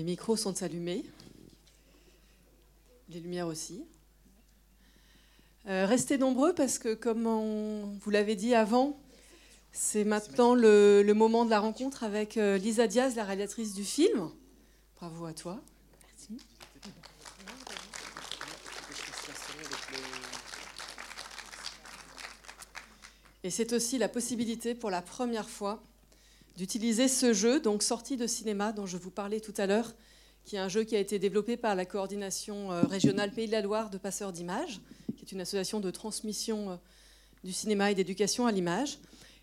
Les micros sont allumés. Les lumières aussi. Euh, restez nombreux parce que, comme vous l'avez dit avant, c'est maintenant le, moment de la rencontre avec euh, Lisa Diaz, la réalisatrice du film. Bravo à toi. Merci. Et c'est aussi la possibilité pour la première fois d'utiliser ce jeu, donc sorti de cinéma dont je vous parlais tout à l'heure, qui est un jeu qui a été développé par la coordination euh, régionale Pays de la Loire de passeurs d'images, qui est une association de transmission euh, du cinéma et d'éducation à l'image.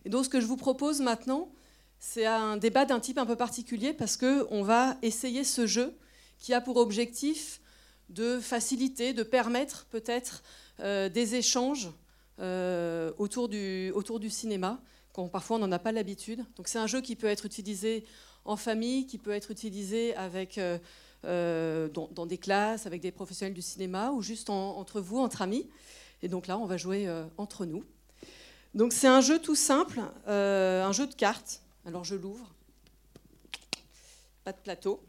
Et donc ce que je vous propose maintenant, c'est un débat d'un type un peu particulier parce qu'on va essayer ce jeu qui a pour objectif de faciliter, de permettre peut-être euh, des échanges autour du cinéma, parfois on n'en a pas l'habitude. Donc c'est un jeu qui peut être utilisé en famille, qui peut être utilisé avec, euh, euh, dans, des classes, avec des professionnels du cinéma ou juste entre vous, entre amis. Et donc là, on va jouer euh, entre nous. Donc c'est un jeu tout simple, un jeu de cartes. Alors je l'ouvre. Pas de plateau.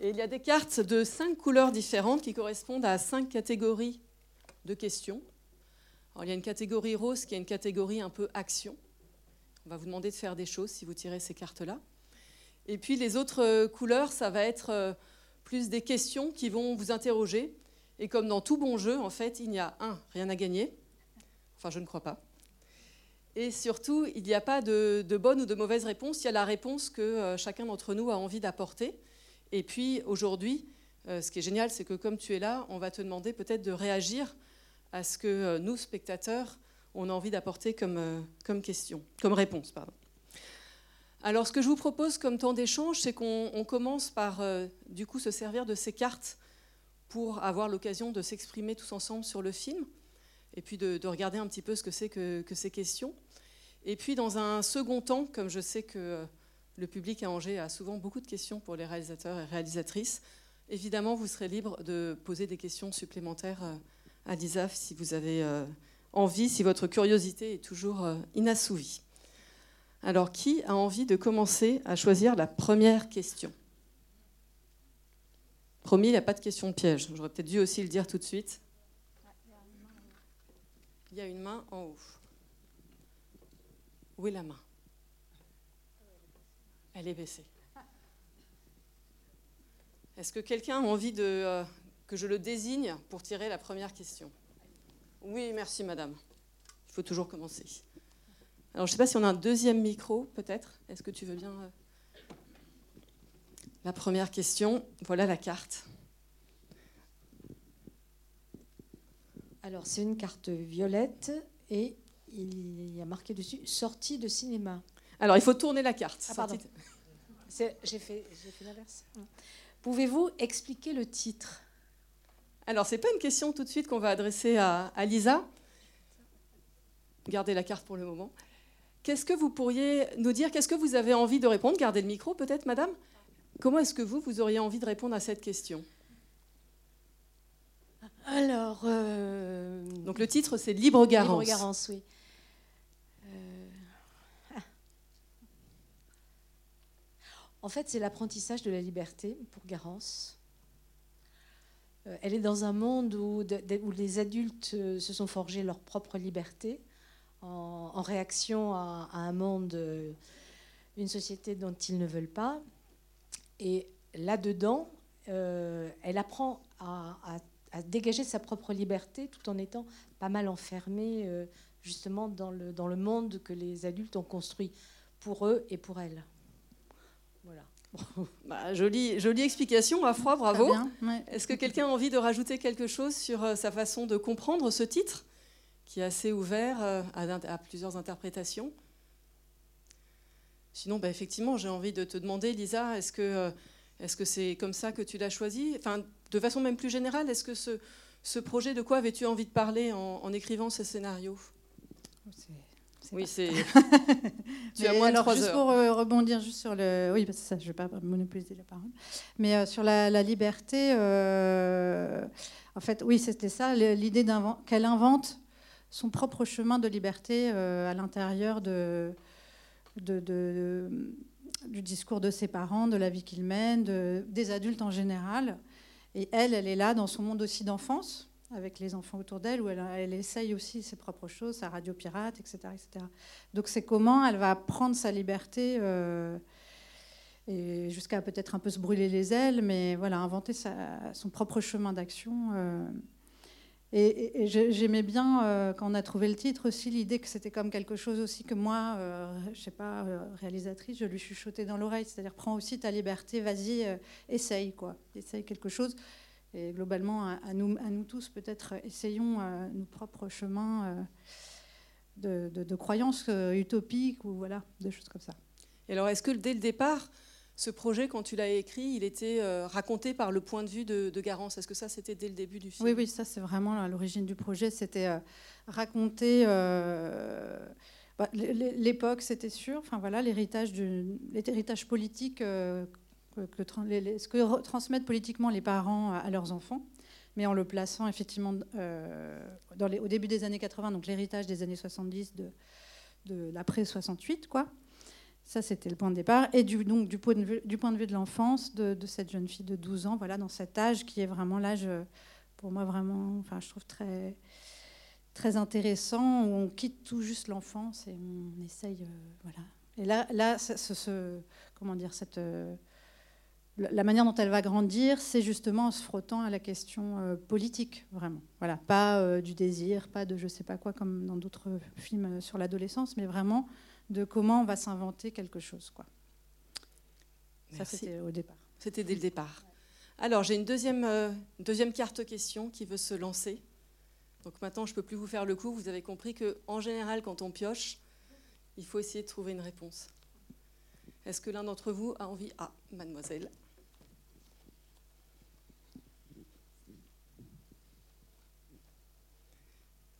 Et il y a des cartes de cinq couleurs différentes qui correspondent à cinq catégories de questions. Il y a une catégorie rose qui est une catégorie un peu action. On va vous demander de faire des choses si vous tirez ces cartes-là. Et puis les autres euh, couleurs, ça va être euh, plus des questions qui vont vous interroger. Et comme dans tout bon jeu, en fait, il n'y a un, rien à gagner. Enfin, je ne crois pas. Et surtout, il n'y a pas de, bonne ou de mauvaise réponse. Il y a la réponse que euh, chacun d'entre nous a envie d'apporter. Et puis aujourd'hui, ce qui est génial, c'est que comme tu es là, on va te demander peut-être de réagir à ce que nous, spectateurs, on a envie d'apporter comme, euh, comme question, comme réponse. Pardon. Alors, ce que je vous propose comme temps d'échange, c'est qu'on commence par euh, du coup se servir de ces cartes pour avoir l'occasion de s'exprimer tous ensemble sur le film, et puis de, regarder un petit peu ce que c'est que, ces questions. Et puis, dans un second temps, comme je sais que euh, le public à Angers a souvent beaucoup de questions pour les réalisateurs et réalisatrices, évidemment, vous serez libre de poser des questions supplémentaires à si vous avez envie, si votre curiosité est toujours euh, inassouvie. Alors, qui a envie de commencer à choisir la première question? Promis, il n'y a pas de question piège. J'aurais peut-être dû aussi le dire tout de suite. Il y a une main en haut. Où est la main? Elle est baissée. Est-ce que quelqu'un a envie de, euh, que je le désigne pour tirer la première question oui, merci madame. Il faut toujours commencer. Alors je ne sais pas si on a un deuxième micro, peut-être. Est-ce que tu veux bien euh, La première question, voilà la carte. Alors c'est une carte violette et il y a marqué dessus sortie de cinéma. Alors il faut tourner la carte. Ah, pardon. J'ai fait, fait l'inverse. Pouvez-vous expliquer le titre? Alors, ce n'est pas une question tout de suite qu'on va adresser à, Lisa. Gardez la carte pour le moment. Qu'est-ce que vous pourriez nous dire? Qu'est-ce que vous avez envie de répondre? Gardez le micro, peut-être, madame. Comment est-ce que vous, vous auriez envie de répondre à cette question? Alors. Euh, Donc, le titre, c'est Libre Garance. Libre Garance, oui. Euh, ah. En fait, c'est l'apprentissage de la liberté pour Garance. Euh, elle est dans un monde où, les adultes euh, se sont forgés leur propre liberté en, réaction à, un monde, euh, une société dont ils ne veulent pas. Et là-dedans, elle apprend à, dégager sa propre liberté tout en étant pas mal enfermée justement dans le, dans le monde que les adultes ont construit pour eux et pour elle. Bah, jolie, jolie explication, à froid, bravo. Est-ce que quelqu'un a envie de rajouter quelque chose sur euh, sa façon de comprendre ce titre, qui est assez ouvert euh, à, plusieurs interprétations? Sinon, bah, effectivement, j'ai envie de te demander, Lisa, est-ce que euh, est-ce que c'est comme ça que tu l'as choisi? Enfin, de façon même plus générale, est-ce que ce, ce projet, de quoi avais-tu envie de parler en, en écrivant ce scénario? Oui, c'est. tu as moins de alors, juste pour euh, rebondir juste sur le. Oui, parce que ça, je ne vais pas monopoliser la parole. Mais euh, sur la, liberté, euh, en fait, oui, c'était ça, l'idée qu'elle invente son propre chemin de liberté à l'intérieur de, de, du discours de ses parents, de la vie qu'ils mènent, des adultes en général. Et elle, elle est là dans son monde aussi d'enfance, avec les enfants autour d'elle, où elle, essaye aussi ses propres choses, sa radio pirate, etc. etc. Donc c'est comment elle va prendre sa liberté, euh, et jusqu'à peut-être un peu se brûler les ailes, mais voilà, inventer son propre chemin d'action. Euh, et, j'aimais bien, euh, quand on a trouvé le titre aussi, l'idée que c'était comme quelque chose aussi que moi, je sais pas, réalisatrice, je lui chuchotais dans l'oreille. C'est-à-dire, prends aussi ta liberté, vas-y, essaye, quoi. Essaye quelque chose. Et globalement, à, nous, à nous tous, peut-être, essayons nos propres chemins de, de, de, croyances utopiques ou voilà, des choses comme ça. Et alors, est-ce que dès le départ, ce projet, quand tu l'as écrit, il était euh, raconté par le point de vue de, Garance? Est-ce que ça, c'était dès le début du film? Oui, oui, ça, c'est vraiment à l'origine du projet. C'était euh, raconter euh, bah, l'époque, c'était sûr. Enfin voilà, l'héritage l'héritage politique que, ce que transmettent politiquement les parents à, leurs enfants, mais en le plaçant effectivement dans au début des années 80, donc l'héritage des années 70 de, l'après 68, quoi. Ça, c'était le point de départ. Et du, donc, du, point de vue, de l'enfance de, cette jeune fille de 12 ans, voilà, dans cet âge qui est vraiment l'âge, euh, pour moi, vraiment, enfin, je trouve très, très intéressant, où on quitte tout juste l'enfance et on essaye. Euh, voilà. Et là, là ce, comment dire, cette, euh, la manière dont elle va grandir, c'est justement en se frottant à la question politique, vraiment. Voilà, pas du désir, pas de je sais pas quoi, comme dans d'autres films sur l'adolescence, mais vraiment de comment on va s'inventer quelque chose. Quoi. Ça, c'était au départ. C'était dès le départ. Alors, j'ai une deuxième, euh, deuxième carte question qui veut se lancer. Donc maintenant, je ne peux plus vous faire le coup. Vous avez compris qu'en général, quand on pioche, il faut essayer de trouver une réponse. Est-ce que l'un d'entre vous a envie? Ah, mademoiselle.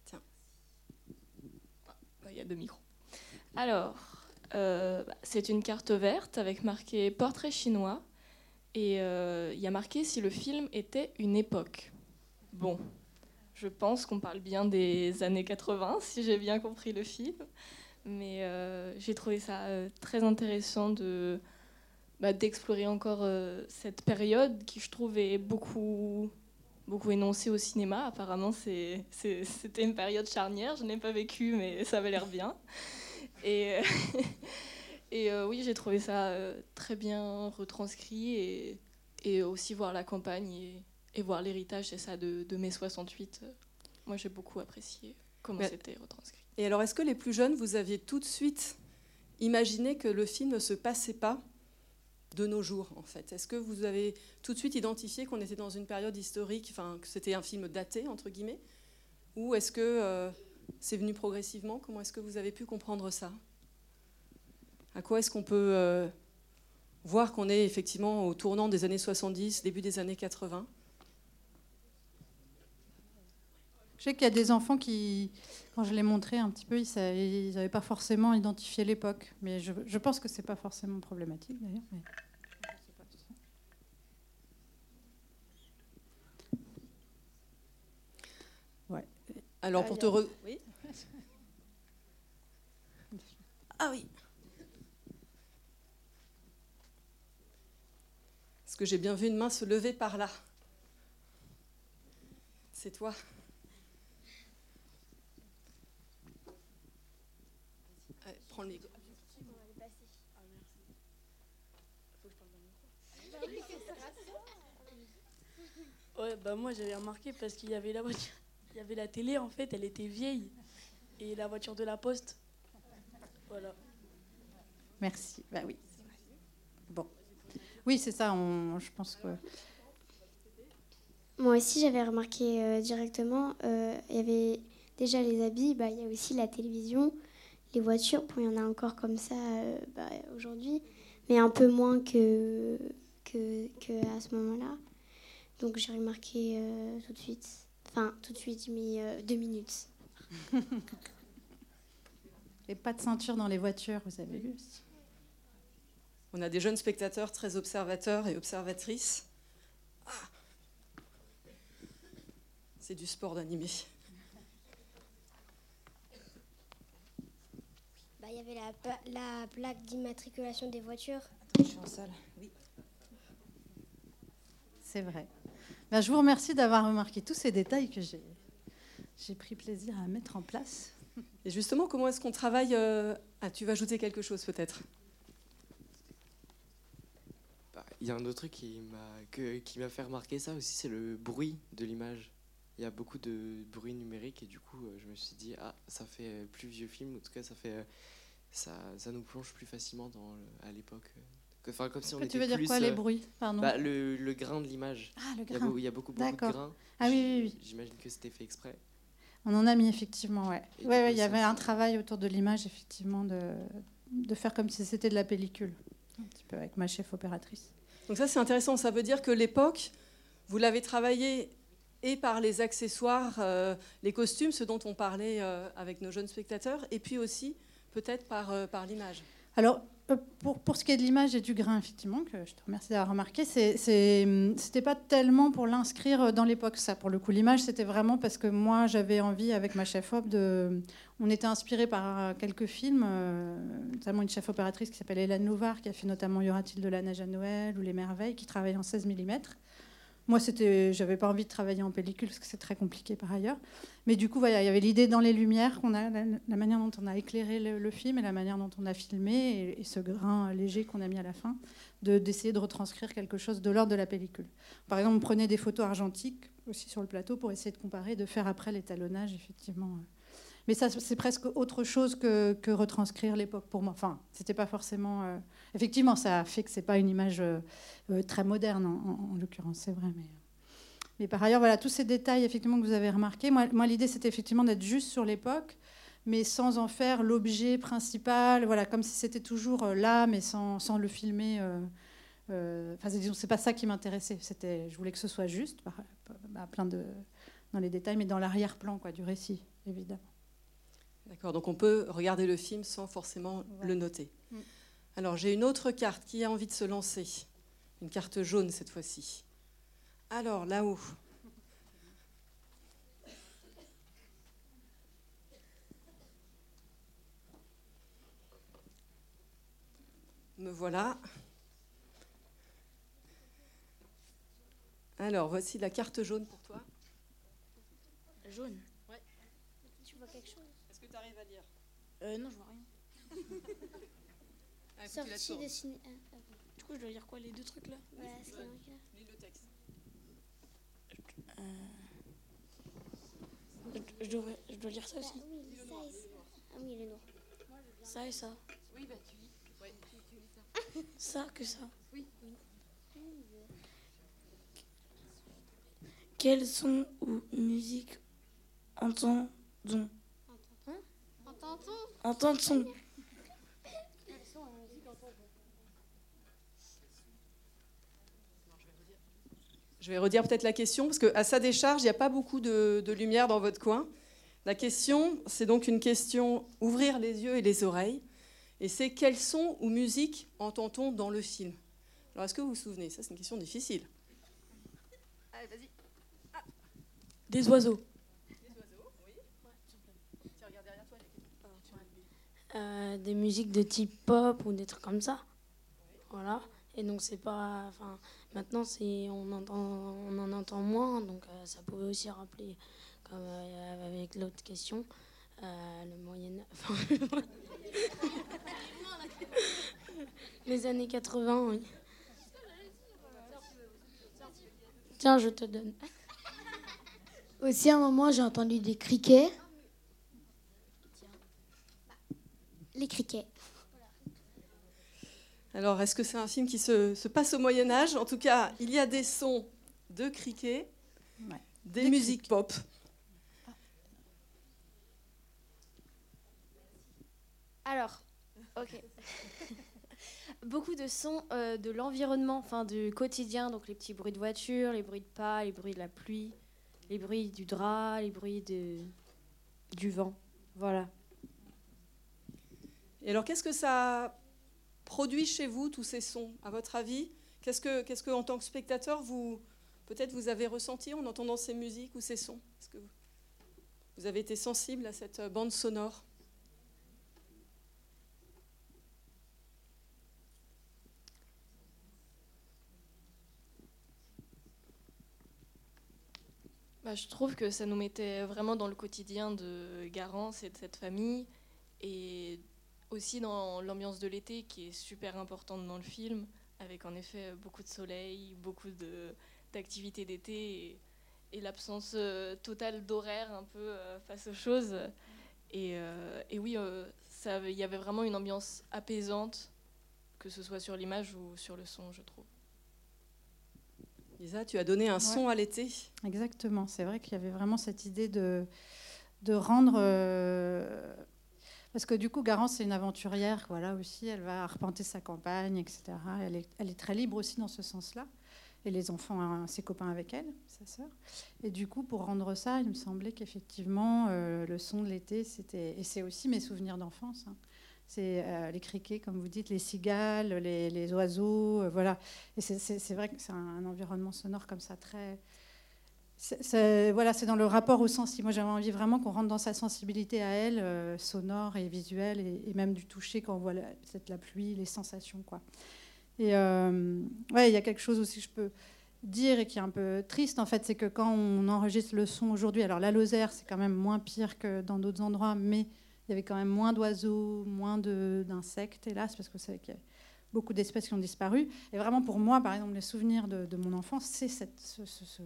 Tiens. Ah, il y a. Alors, euh, c'est une carte verte avec marqué portrait chinois. Et euh, il y a marqué si le film était une époque. Bon, je pense qu'on parle bien des années 80, si j'ai bien compris le film. Mais euh, j'ai trouvé ça très intéressant de, bah, d'explorer encore cette période qui, je trouve, est beaucoup, beaucoup énoncée au cinéma. Apparemment, c'était une période charnière. Je n'ai pas vécu, mais ça avait l'air bien. Et, euh, et euh, oui, j'ai trouvé ça euh, très bien retranscrit et, et aussi voir la campagne et, et voir l'héritage, c'est ça, de, de, mai 68. Moi, j'ai beaucoup apprécié comment c'était retranscrit. Et alors, est-ce que les plus jeunes, vous aviez tout de suite imaginé que le film ne se passait pas de nos jours, en fait. Est-ce que vous avez tout de suite identifié qu'on était dans une période historique, enfin, que c'était un film daté, entre guillemets Ou est-ce que c'est venu progressivement? Comment est-ce que vous avez pu comprendre ça? À quoi est-ce qu'on peut euh, voir qu'on est effectivement au tournant des années 70, début des années 80 Je sais qu'il y a des enfants qui, quand je l'ai montré un petit peu, ils n'avaient pas forcément identifié l'époque. Mais je, pense que ce n'est pas forcément problématique d'ailleurs. Alors pour te re... Oui Ah oui. Est-ce que j'ai bien vu une main se lever par là C'est toi Allez, prends le micro. Ouais, bah moi j'avais remarqué parce qu'il y avait la voiture. Il y avait la télé, en fait, elle était vieille. Et la voiture de la poste. Voilà. Merci. Bah oui. Bon. Oui, c'est ça, on, je pense que. Moi aussi, j'avais remarqué euh, directement, euh, il y avait déjà les habits, bah, il y a aussi la télévision, les voitures. Bon, il y en a encore comme ça euh, bah, aujourd'hui, mais un peu moins que, que, que à ce moment-là. Donc j'ai remarqué tout de suite. Enfin, tout de suite, mis euh, deux minutes. Et pas de ceinture dans les voitures, vous avez vu On a des jeunes spectateurs très observateurs et observatrices. Ah. C'est du sport d'animé. Bah, bah, Il y avait la, la plaque d'immatriculation des voitures. Je suis en salle, oui. C'est vrai. Ben, je vous remercie d'avoir remarqué tous ces détails que j'ai, j'ai pris plaisir à mettre en place. Et justement, comment est-ce qu'on travaille euh, Ah, tu vas ajouter quelque chose peut-être? Bah, Il y a un autre truc qui m'a, qui m'a fait remarquer ça aussi, c'est le bruit de l'image. Il y a beaucoup de bruit numérique et du coup, euh, je me suis dit, ah, ça fait plus vieux film, en tout cas, ça, fait, euh, ça, ça nous plonge plus facilement dans à l'époque. Enfin, comme si on tu veux dire quoi, les bruits Pardon. Bah, le, le, grain de l'image. Ah, le grain. Il y a, beaucoup, beaucoup, de grains. Ah oui, oui, oui. J'imagine que c'était fait exprès. On en a mis effectivement, ouais. Ouais, il y avait un travail autour de l'image, effectivement, de, de faire comme si c'était de la pellicule, un petit peu avec ma chef opératrice. Donc ça, c'est intéressant. Ça veut dire que l'époque, vous l'avez travaillé et par les accessoires, euh, les costumes, ce dont on parlait euh, avec nos jeunes spectateurs, et puis aussi peut-être par, euh, l'image. Alors, pour, ce qui est de l'image et du grain, effectivement, que je te remercie d'avoir remarqué, c'était pas tellement pour l'inscrire dans l'époque, ça. Pour le coup, l'image, c'était vraiment parce que moi, j'avais envie, avec ma chef-op, de. On était inspiré par quelques films, notamment une chef opératrice qui s'appelle Hélène Louvard, qui a fait notamment Y aura-t-il de la neige à Noël ou Les Merveilles, qui travaille en 16 mm. Moi, c'était, j'avais pas envie de travailler en pellicule parce que c'est très compliqué par ailleurs. Mais du coup, il y avait l'idée dans les lumières, qu'on a, la, manière dont on a éclairé le, film et la manière dont on a filmé et, ce grain léger qu'on a mis à la fin, de, d'essayer de retranscrire quelque chose de l'ordre de la pellicule. Par exemple, on prenait des photos argentiques aussi sur le plateau pour essayer de comparer, de faire après l'étalonnage, effectivement. Mais ça, c'est presque autre chose que, retranscrire l'époque pour moi. Enfin, c'était pas forcément. Euh, effectivement, ça fait que c'est pas une image euh, euh, très moderne en, l'occurrence, c'est vrai. Mais, par ailleurs, voilà, tous ces détails effectivement que vous avez remarqués. Moi, moi l'idée, c'était effectivement d'être juste sur l'époque, mais sans en faire l'objet principal. Voilà, comme si c'était toujours là, mais sans, sans le filmer. Enfin, disons, c'est pas ça qui m'intéressait. C'était, je voulais que ce soit juste, plein de dans les détails, mais dans l'arrière-plan, quoi, du récit, évidemment. D'accord, donc on peut regarder le film sans forcément le noter. Mm. Alors j'ai une autre carte qui a envie de se lancer. Une carte jaune cette fois-ci. Alors là-haut. Me voilà. Alors voici la carte jaune pour toi. Jaune Euh, non, je vois rien. ah, Sortie de ciné. Ah, du coup, je dois lire quoi Les deux trucs là Ouais, ce qu'il Lis le texte. Euh... Je, dois, je dois lire ça aussi bah, oui, ça et ça. Ah oui, il est noir. Ça et ça. Oui, bah tu lis. Ouais, tu lis ça. ça que ça Oui. oui. Quels sons ou musique entendons Entendre son. Je vais redire peut-être la question, parce qu'à sa décharge, il n'y a pas beaucoup de, lumière dans votre coin. La question, c'est donc une question ouvrir les yeux et les oreilles. Et c'est quels sons ou musique entend-on dans le film? Alors, est-ce que vous vous souvenez? Ça, c'est une question difficile. Allez, vas-y. Des oiseaux. Euh, des musiques de type pop ou des trucs comme ça. Voilà. Et donc c'est pas, enfin, maintenant c'est, on entend, on en entend moins, donc euh, ça pouvait aussi rappeler, comme euh, avec l'autre question, le Moyen, les années 80. Oui. Tiens, je te donne. Aussi à un moment j'ai entendu des criquets. Les criquets. Alors, est-ce que c'est un film qui se, passe au Moyen Âge? En tout cas, il y a des sons de criquets, des, musiques pop. Alors, ok. Beaucoup de sons euh, de l'environnement, enfin du quotidien, donc les petits bruits de voiture, les bruits de pas, les bruits de la pluie, les bruits du drap, les bruits de, du vent. Voilà. Et alors, qu'est-ce que ça produit chez vous, tous ces sons, à votre avis? Qu'est-ce que, qu'est-ce que, en tant que spectateur, vous peut-être vous avez ressenti en entendant ces musiques ou ces sons? Est-ce que vous avez été sensible à cette euh, bande sonore? Bah, je trouve que ça nous mettait vraiment dans le quotidien de Garance et de cette famille et aussi dans l'ambiance de l'été qui est super importante dans le film, avec en effet beaucoup de soleil, beaucoup d'activités d'été et, l'absence euh, totale d'horaire un peu euh, face aux choses. Et, euh, et oui, il y avait vraiment une ambiance apaisante, que ce soit sur l'image ou sur le son, je trouve. Lisa, tu as donné un son à l'été. Exactement, c'est vrai qu'il y avait vraiment cette idée de, de rendre parce que du coup, Garance, c'est une aventurière, voilà aussi. Elle va arpenter sa campagne, etc. Elle est, très libre aussi dans ce sens-là. Et les enfants, hein, ses copains avec elle, sa sœur. Et du coup, pour rendre ça, il me semblait qu'effectivement, euh, le son de l'été, c'était. Et c'est aussi mes souvenirs d'enfance. Hein. C'est euh, les criquets, comme vous dites, les cigales, les, oiseaux, euh, voilà. Et c'est vrai que c'est un, environnement sonore comme ça très c'est, voilà, c'est dans le rapport au sens. Moi, j'avais envie vraiment qu'on rentre dans sa sensibilité à elle, euh, sonore et visuelle, et, même du toucher quand on voit peut-être la pluie, les sensations. Et euh, ouais, il y a quelque chose aussi que je peux dire et qui est un peu triste en fait, c'est que quand on enregistre le son aujourd'hui, alors la Lozère, c'est quand même moins pire que dans d'autres endroits, mais il y avait quand même moins d'oiseaux, moins d'insectes, hélas, parce que c'est beaucoup d'espèces qui ont disparu. Et vraiment, pour moi, par exemple, les souvenirs de, mon enfance, c'est ce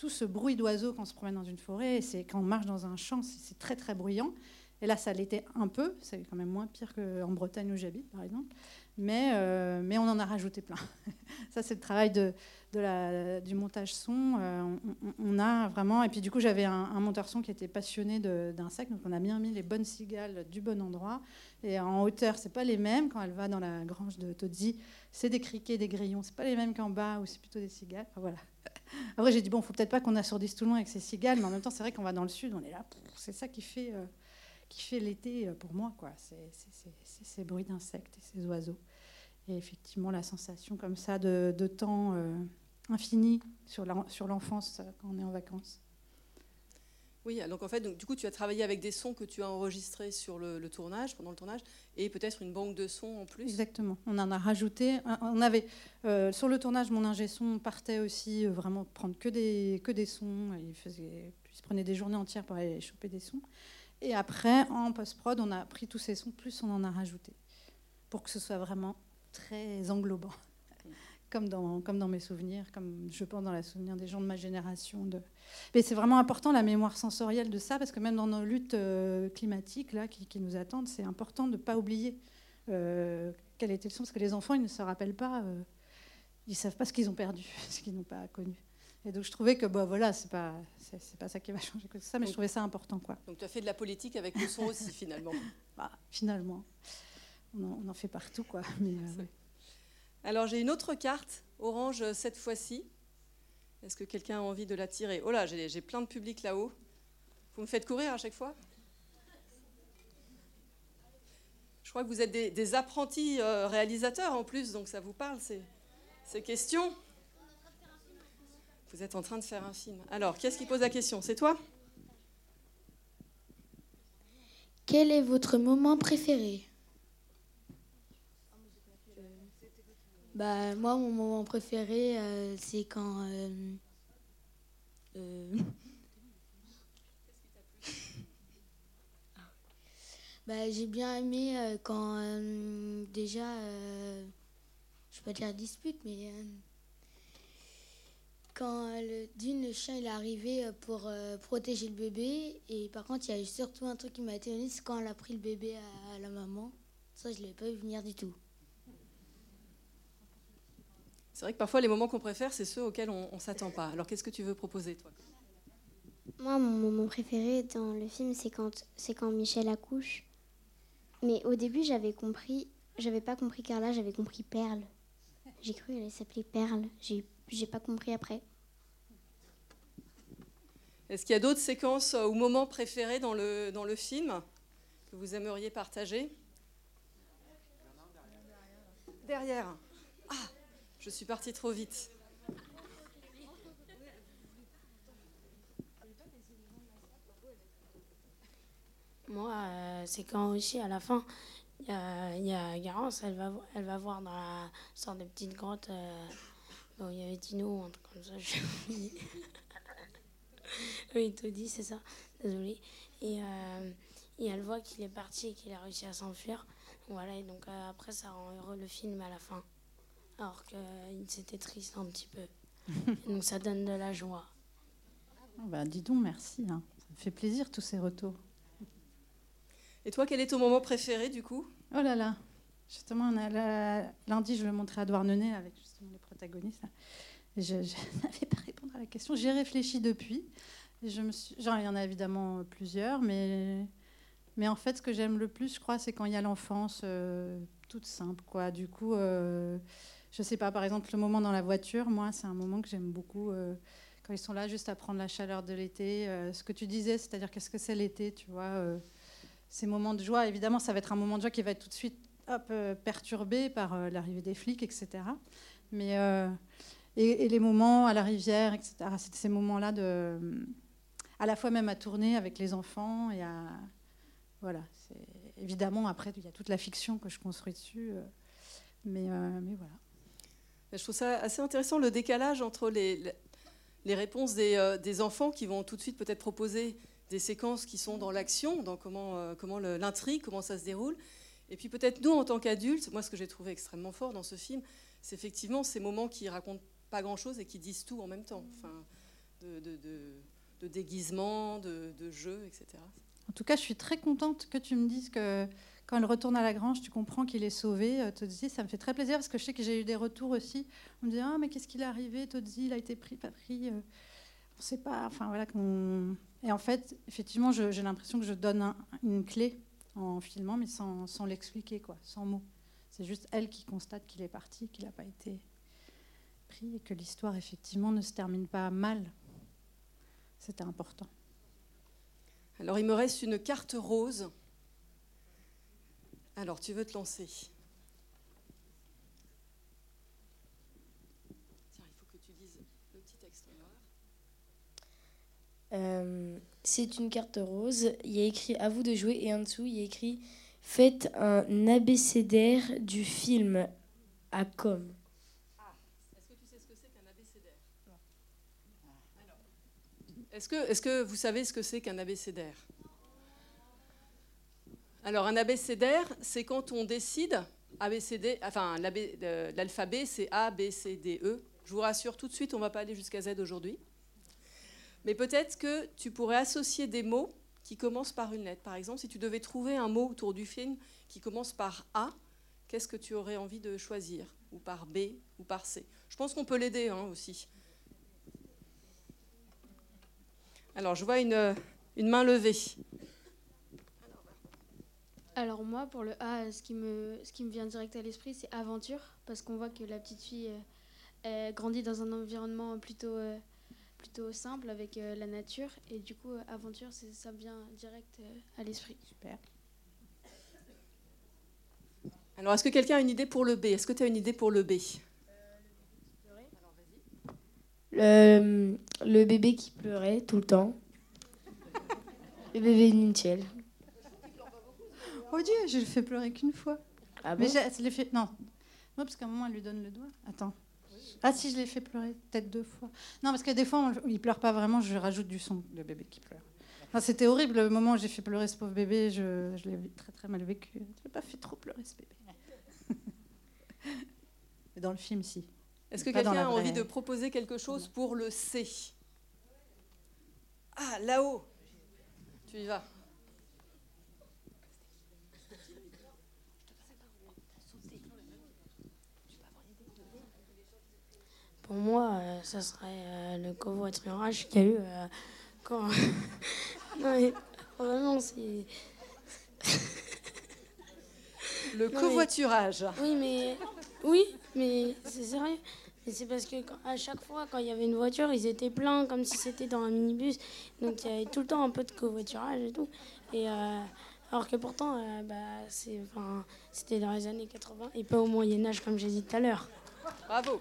tout ce bruit d'oiseaux quand on se promène dans une forêt, c'est quand on marche dans un champ, c'est très très bruyant. Et là, ça l'était un peu, c'est quand même moins pire qu'en Bretagne où j'habite, par exemple. Mais, euh, mais on en a rajouté plein. ça, c'est le travail du montage son. Euh, on, a vraiment. Et puis, du coup, j'avais un, monteur son qui était passionné d'insectes, donc on a bien mis les bonnes cigales du bon endroit. Et en hauteur, c'est pas les mêmes. Quand elle va dans la grange de Todzi, c'est des criquets, des grillons. C'est pas les mêmes qu'en bas, où c'est plutôt des cigales. voilà. Après, j'ai dit, bon, faut peut-être pas qu'on assourdisse tout le monde avec ces cigales, mais en même temps, c'est vrai qu'on va dans le sud, on est là, c'est ça qui fait, euh, l'été pour moi, quoi. C'est ces bruits d'insectes et ces oiseaux. Et effectivement, la sensation comme ça de, temps euh, infini sur l'enfance quand on est en vacances. Oui, donc en fait, donc, du coup, tu as travaillé avec des sons que tu as enregistrés sur le, tournage, pendant le tournage, et peut-être une banque de sons en plus. Exactement. On en a rajouté. On avait euh, sur le tournage, mon ingé son partait aussi euh, vraiment prendre que des que des sons. Il faisait, il se prenait des journées entières pour aller choper des sons. Et après, en post prod, on a pris tous ces sons, plus on en a rajouté, pour que ce soit vraiment très englobant comme dans, comme dans mes souvenirs, comme je pense dans les souvenirs des gens de ma génération. De... Mais c'est vraiment important la mémoire sensorielle de ça, parce que même dans nos luttes euh, climatiques là, qui, nous attendent, c'est important de ne pas oublier euh, quel était le son, parce que les enfants, ils ne se rappellent pas, euh, ils ne savent pas ce qu'ils ont perdu, ce qu'ils n'ont pas connu. Et donc je trouvais que bon, voilà, c'est pas c'est, pas ça qui va changer que ça, mais je trouvais ça important quoi. Donc tu as fait de la politique avec le son aussi finalement. Bah, finalement, on en, fait partout quoi. Mais, alors j'ai une autre carte, orange cette fois-ci. Est-ce que quelqu'un a envie de la tirer? Oh là, j'ai plein de public là-haut. Vous me faites courir à chaque fois? Je crois que vous êtes des, apprentis euh, réalisateurs en plus, donc ça vous parle ces, ces questions Vous êtes en train de faire un film. Alors, qu'est-ce qui pose la question? C'est toi? Quel est votre moment préféré? Bah, moi, mon moment préféré, euh, c'est quand. Euh, euh, bah, j'ai bien aimé quand déjà, je vais pas dire dispute, mais quand le, d'une le chien il est arrivé pour protéger le bébé et par contre il y a eu surtout un truc qui m'a étonné, c'est quand elle a pris le bébé à, à la maman. Ça je l'avais pas vu venir du tout. C'est vrai que parfois, les moments qu'on préfère, c'est ceux auxquels on ne s'attend pas. Alors, qu'est-ce que tu veux proposer, toi? Moi, mon moment préféré dans le film, c'est quand, c'est quand Michel accouche. Mais au début, j'avais compris, j'avais pas compris Carla, j'avais compris Perle. J'ai cru qu'elle s'appelait Perle. J'ai, j'ai pas compris après. Est-ce qu'il y a d'autres séquences ou moments préférés dans le, dans le film que vous aimeriez partager? Derrière. Je suis partie trop vite. Moi, euh, c'est quand aussi à la fin, il y a, Garance, elle va, elle va voir dans la sorte de petite grotte euh, où il y avait Tino, un truc comme ça, oui, Toddy, c'est ça. Désolée. Et, euh, et elle voit qu'il est parti et qu'il a réussi à s'enfuir. Voilà, et donc euh, après, ça rend heureux le film à la fin. Alors qu'il s'était triste un petit peu. donc ça donne de la joie. Oh, bah, dis donc, merci. Hein. Ça me fait plaisir tous ces retours. Et toi, quel est ton moment préféré du coup? Oh là là Justement, on a lundi, je le montrais à Douarnenez avec justement les protagonistes. Je, n'avais pas répondu à la question. J'ai réfléchi depuis. je me suis, genre, il y en a évidemment plusieurs, mais, mais en fait, ce que j'aime le plus, je crois, c'est quand il y a l'enfance euh, toute simple. Quoi. Du coup, euh, je sais pas, par exemple, le moment dans la voiture, moi, c'est un moment que j'aime beaucoup. Euh, quand ils sont là, juste à prendre la chaleur de l'été. ce que tu disais, c'est-à-dire qu'est-ce que c'est l'été, tu vois ces moments de joie, évidemment, ça va être un moment de joie qui va être tout de suite hop, perturbé par l'arrivée des flics, etc. Mais et, les moments à la rivière, etc. C'est ces moments-là à la fois même à tourner avec les enfants et à, voilà. Évidemment, après, il y a toute la fiction que je construis dessus, euh, mais, euh, Je trouve ça assez intéressant le décalage entre les, réponses des, euh, des, enfants qui vont tout de suite peut-être proposer des séquences qui sont dans l'action, dans comment, comment l'intrigue, comment ça se déroule, et puis peut-être nous en tant qu'adultes, moi ce que j'ai trouvé extrêmement fort dans ce film, c'est effectivement ces moments qui racontent pas grand-chose et qui disent tout en même temps. Enfin, de, de, de, déguisement, de, de jeu, etc. En tout cas, je suis très contente que tu me dises que quand elle retourne à la grange, tu comprends qu'il est sauvé. Todzi, ça me fait très plaisir parce que je sais que j'ai eu des retours aussi. On me dit Ah, mais qu'est-ce qu'il est arrivé Todzi, il a été pris, pas pris. Euh, on ne sait pas. Enfin, voilà. Et en fait, effectivement, j'ai l'impression que je donne une clé en filmant, mais sans, sans l'expliquer, quoi, sans mots. C'est juste elle qui constate qu'il est parti, qu'il n'a pas été et que l'histoire effectivement ne se termine pas mal. C'était important. Alors il me reste une carte rose. Alors tu veux te lancer. Tiens, il faut que tu dises le petit texte euh, c'est une carte rose. Il y a écrit à vous de jouer et en dessous il y a écrit faites un abécédaire du film à com. Est-ce que, est que, vous savez ce que c'est qu'un abécédaire? Alors, un abécédaire, c'est quand on décide, ABCD, enfin, l'alphabet, c'est A, B, C, D, E. Je vous rassure tout de suite, on ne va pas aller jusqu'à Z aujourd'hui. Mais peut-être que tu pourrais associer des mots qui commencent par une lettre. Par exemple, si tu devais trouver un mot autour du film qui commence par A, qu'est-ce que tu aurais envie de choisir? Ou par B, ou par C Je pense qu'on peut l'aider hein, aussi. Alors, je vois une, une main levée. Alors moi, pour le A, ce qui me, ce qui me vient direct à l'esprit, c'est aventure, parce qu'on voit que la petite fille euh, grandit dans un environnement plutôt, euh, plutôt simple avec euh, la nature, et du coup, aventure, ça me vient direct à l'esprit. Super. Alors, est-ce que quelqu'un a une idée pour le B? Est-ce que tu as une idée pour le B? Le, le bébé qui pleurait tout le temps. Le bébé inutiel. Oh Dieu, je le fais pleurer qu'une fois. Ah bon? Mais je fait... Non. Non, parce qu'à un moment, elle lui donne le doigt. Attends. Ah si, je l'ai fait pleurer peut-être deux fois. Non, parce que des fois, il pleure pas vraiment, je rajoute du son, le bébé qui pleure. C'était horrible le moment où j'ai fait pleurer ce pauvre bébé, je, je l'ai très très mal vécu. Je l'ai pas fait trop pleurer ce bébé. Dans le film, si. Est-ce que quelqu'un a envie de proposer quelque chose pour le C? Ah, là-haut Tu y vas. Pour moi, euh, ça serait euh, le covoiturage qu'il y a eu euh, quand. non, mais vraiment, c'est. le covoiturage. Oui, mais. Oui, mais c'est sérieux. c'est parce que à chaque fois, quand il y avait une voiture, ils étaient pleins, comme si c'était dans un minibus. Donc il y avait tout le temps un peu de covoiturage et tout. Et, alors que pourtant, euh, bah, c'était dans les années 80 et pas au Moyen-Âge, comme j'ai dit tout à l'heure. Bravo.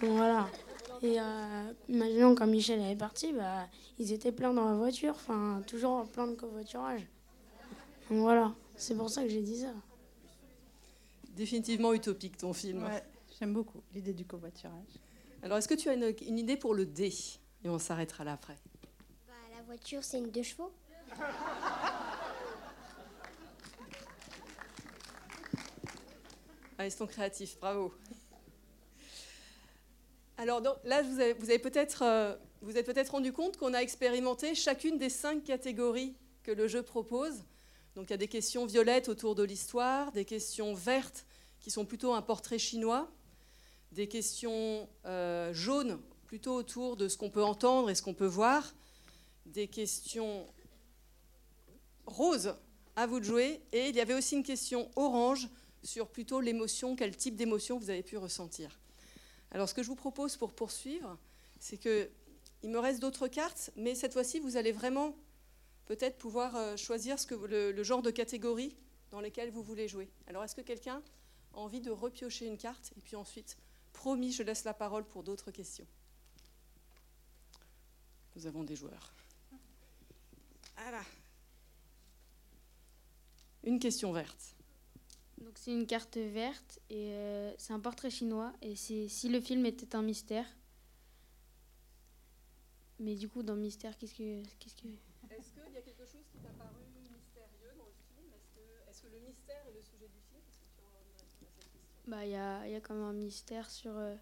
Donc voilà. Et euh, imaginons quand Michel est parti, bah, ils étaient pleins dans la voiture, enfin, toujours plein de covoiturage. Donc voilà, c'est pour ça que j'ai dit ça définitivement utopique ton film. j'aime beaucoup l'idée du covoiturage. Alors, est-ce que tu as une, idée pour le D Et on s'arrêtera là après. Bah, voiture, c'est une deux chevaux Ah, ils sont créatifs, bravo. Alors là, vous avez, peut-être, euh, vous êtes peut-être rendu compte qu'on a expérimenté chacune des cinq catégories que le jeu propose. Donc il y a des questions violettes autour de l'histoire, des questions vertes qui sont plutôt un portrait chinois, des questions euh, jaunes plutôt autour de ce qu'on peut entendre et ce qu'on peut voir, des questions roses à vous de jouer, et il y avait aussi une question orange sur plutôt l'émotion, quel type d'émotion vous avez pu ressentir. Alors ce que je vous propose pour poursuivre, c'est que il me reste d'autres cartes, mais cette fois-ci vous allez vraiment peut-être pouvoir euh, choisir ce que, le, le, genre de catégorie dans lesquelles vous voulez jouer. Alors est-ce que quelqu'un a envie de repiocher une carte et puis ensuite, promis, je laisse la parole pour d'autres questions. Nous avons des joueurs. Voilà. Une question verte. Donc c'est une carte verte et euh, c'est un portrait chinois et c'est si le film était un mystère. Mais du coup dans mystère qu'est-ce que qu'est-ce que Est-ce qu'il y a quelque chose qui t'a paru mystérieux dans le film? Est-ce que, le mystère est le sujet du film? Bah il y a, y a quand même un mystère sur euh,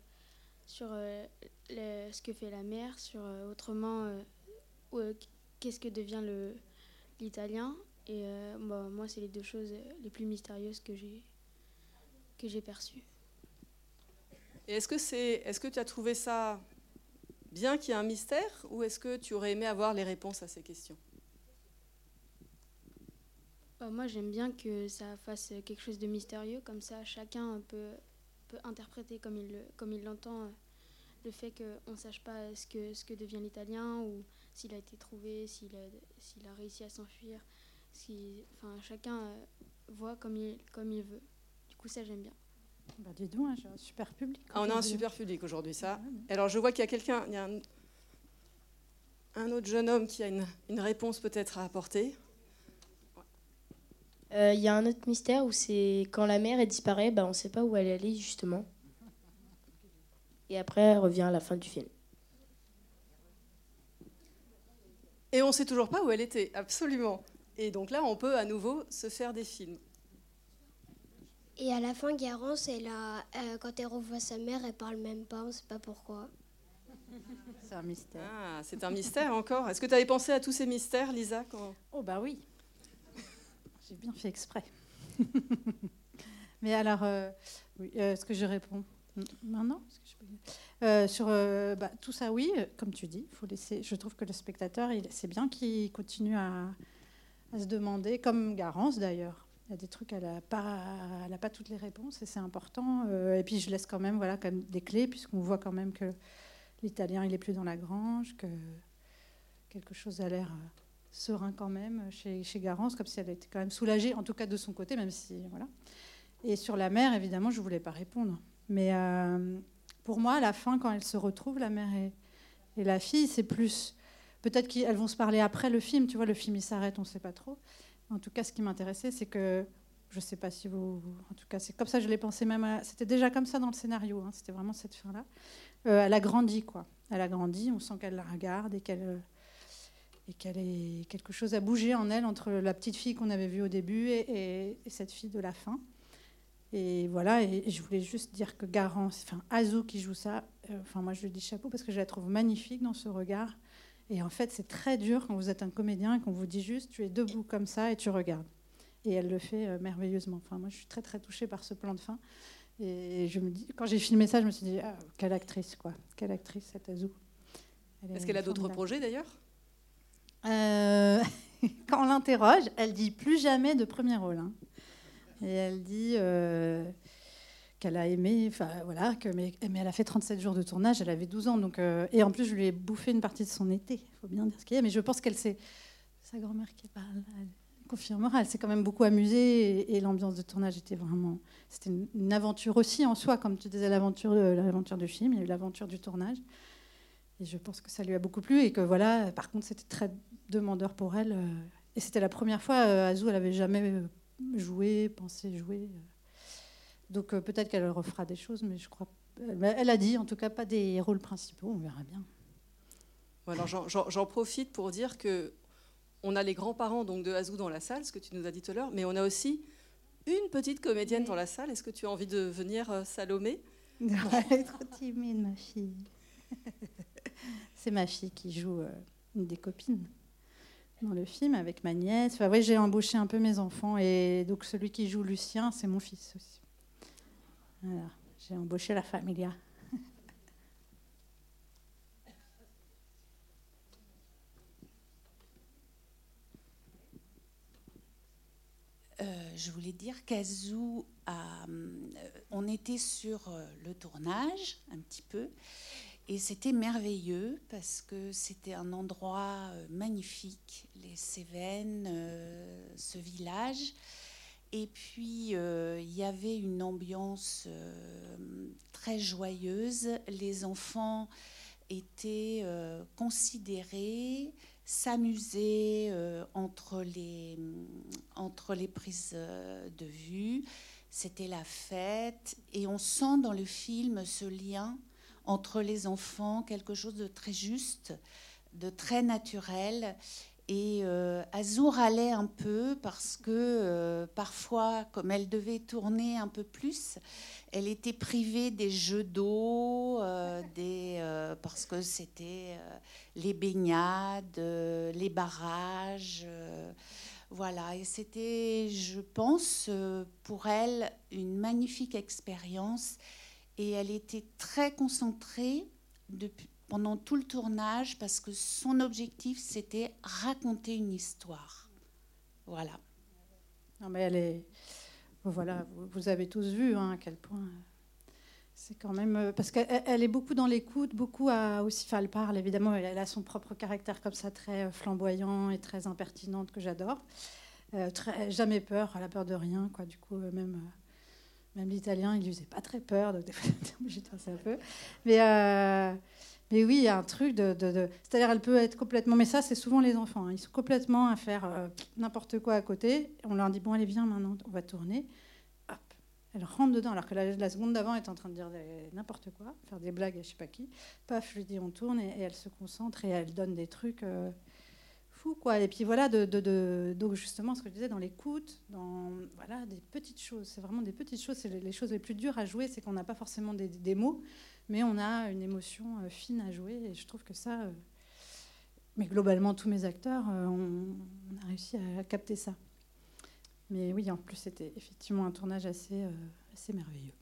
sur euh, ce que fait la mère, sur autrement qu'est-ce que devient le l'italien et euh, bah, moi, c'est les deux choses les plus mystérieuses que j'ai que j'ai perçues. Et est-ce que c'est, est-ce que tu as trouvé ça bien qu'il y ait un mystère, ou est-ce que tu aurais aimé avoir les réponses à ces questions? Bah, Moi, j'aime bien que ça fasse quelque chose de mystérieux, comme ça, chacun peut, peut interpréter comme il, comme il l'entend euh, le fait qu'on ne sache pas ce que, ce que devient l'italien, ou s'il a été trouvé, s'il a, s'il a réussi à s'enfuir si, enfin, chacun euh, voit comme il, comme il veut. Du coup, ça, j'aime bien. Bah, dis donc, hein, j'ai un super public. Ah, on a un super public aujourd'hui, ça. Alors, je vois qu'il y a quelqu'un, il y a un, autre jeune homme qui a une, une réponse peut-être à apporter. Euh, il y a un autre mystère où c'est quand la mère elle disparaît, bah, on ne sait pas où elle est allée justement. Et après, elle revient à la fin du film. Et on ne sait toujours pas où elle était, absolument. Et donc là, on peut à nouveau se faire des films. Et à la fin, Garance, elle a, euh, quand elle revoit sa mère, elle parle même pas, on ne sait pas pourquoi. C'est un mystère. Ah, c'est un mystère encore. Est-ce que tu avais pensé à tous ces mystères, Lisa Oh bah oui. J'ai bien fait exprès. Mais alors, euh, oui, euh, est-ce que je réponds? Maintenant Sur bah, tout ça, oui, comme tu dis, faut laisser. Je trouve que le spectateur, c'est bien qu'il continue à, à se demander, comme Garance d'ailleurs. Il y a des trucs, elle n'a pas, elle pas toutes les réponses et c'est important. Euh, et puis je laisse quand même, voilà, comme des clés, puisqu'on voit quand même que l'italien, il est plus dans la grange, que quelque chose a l'air euh, serein quand même chez, Garance, comme si elle était quand même soulagée, en tout cas de son côté, même si. Voilà. Et sur la mère, évidemment, je ne voulais pas répondre. Mais euh, pour moi, à la fin, quand elles se retrouvent, la mère et la fille, c'est plus Peut-être qu'elles vont se parler après le film. Tu vois, le film il s'arrête, on ne sait pas trop. En tout cas, ce qui m'intéressait, c'est que je ne sais pas si vous. En tout cas, c'est comme ça, je l'ai pensé même. C'était déjà comme ça dans le scénario. Hein. C'était vraiment cette fin-là. Euh, elle a grandi, quoi. Elle a grandi. On sent qu'elle la regarde et qu'elle et qu'elle est quelque chose a bougé en elle entre la petite fille qu'on avait vue au début et, cette fille de la fin. Et voilà, et, je voulais juste dire que Garance, enfin Azou qui joue ça, euh, enfin moi je lui dis chapeau parce que je la trouve magnifique dans ce regard. Et en fait, c'est très dur quand vous êtes un comédien et qu'on vous dit juste, tu es debout comme ça et tu regardes. Et elle le fait euh, merveilleusement. Enfin, moi, je suis très très touchée par ce plan de fin. Et je me dis, quand j'ai filmé ça, je me suis dit, ah, quelle actrice, quoi. Quelle actrice, cette Azou. Est-ce qu'elle a d'autres projets d'ailleurs? Euh, Quand on l'interroge, elle dit plus jamais de premier rôle. Hein. Et elle dit, euh, qu'elle a aimé, enfin voilà, que, mais, elle a fait 37 jours de tournage, elle avait 12 ans, donc, euh, et en plus je lui ai bouffé une partie de son été, il faut bien dire ce qu'il y a, mais je pense qu'elle s'est, sa grand-mère qui parle, elle confirmera, elle s'est quand même beaucoup amusée, et, l'ambiance de tournage était vraiment, c'était une, aventure aussi en soi, comme tu disais, l'aventure, l'aventure du film, il y a eu l'aventure du tournage, et je pense que ça lui a beaucoup plu, et que voilà, par contre c'était très demandeur pour elle, euh, et c'était la première fois, euh, Azou, elle avait jamais joué, pensé jouer. Donc euh, peut-être qu'elle refera des choses, mais je crois. Elle a dit, en tout cas, pas des rôles principaux. On verra bien. Alors j'en profite pour dire que on a les grands-parents donc de Azou dans la salle, ce que tu nous as dit tout à l'heure, mais on a aussi une petite comédienne dans la salle. Est-ce que tu as envie de venir, euh, Salomé? Elle est trop timide, ma fille. C'est ma fille qui joue euh, une des copines dans le film avec ma nièce. Enfin, ouais, j'ai embauché un peu mes enfants et donc celui qui joue Lucien, c'est mon fils aussi. J'ai embauché la familia. Euh, je voulais dire qu'Azou, euh, on était sur euh, le tournage un petit peu, et c'était merveilleux parce que c'était un endroit magnifique, les Cévennes, ce village. Et puis, il y avait une ambiance très joyeuse. Les enfants étaient considérés s'amuser euh, entre, les, entre les prises euh, de vue. C'était la fête. Et on sent dans le film ce lien entre les enfants, quelque chose de très juste, de très naturel. Et euh, Azur allait un peu parce que euh, parfois, comme elle devait tourner un peu plus, elle était privée des jeux d'eau, euh, euh, parce que c'était les baignades, les barrages. voilà, et c'était, je pense, pour elle, une magnifique expérience. Et elle était très concentrée depuis, pendant tout le tournage parce que son objectif, c'était raconter une histoire. Voilà. Non, mais elle est voilà, vous, avez tous vu hein, à quel point c'est quand même euh, parce qu'elle est beaucoup dans l'écoute, beaucoup à aussi. Enfin, parle évidemment. Elle a son propre caractère comme ça, très euh, flamboyant et très impertinente que j'adore. Euh, jamais peur, elle a peur de rien, quoi. Du coup, même même l'italien, il lui faisait pas très peur, donc des fois, de un peu. Mais mais oui, il y a un truc de. C'est-à-dire, elle peut être complètement. Mais ça, c'est souvent les enfants. Hein. Ils sont complètement à faire euh, n'importe quoi à côté. On leur dit Bon, allez, viens maintenant, on va tourner. Hop. Elle rentre dedans, alors que la, seconde d'avant est en train de dire n'importe quoi, faire des blagues à je sais pas qui. Paf, je lui dis on tourne et, elle se concentre et elle donne des trucs euh, fous, quoi. Et puis voilà, de, donc justement, ce que je disais, dans l'écoute, dans voilà, des petites choses. C'est vraiment des petites choses. C'est les, choses les plus dures à jouer, c'est qu'on n'a pas forcément des mots mais on a une émotion euh, fine à jouer et je trouve que ça. Euh, mais globalement, tous mes acteurs, euh, on, a réussi à capter ça. Mais oui, en plus, c'était effectivement un tournage assez, assez merveilleux.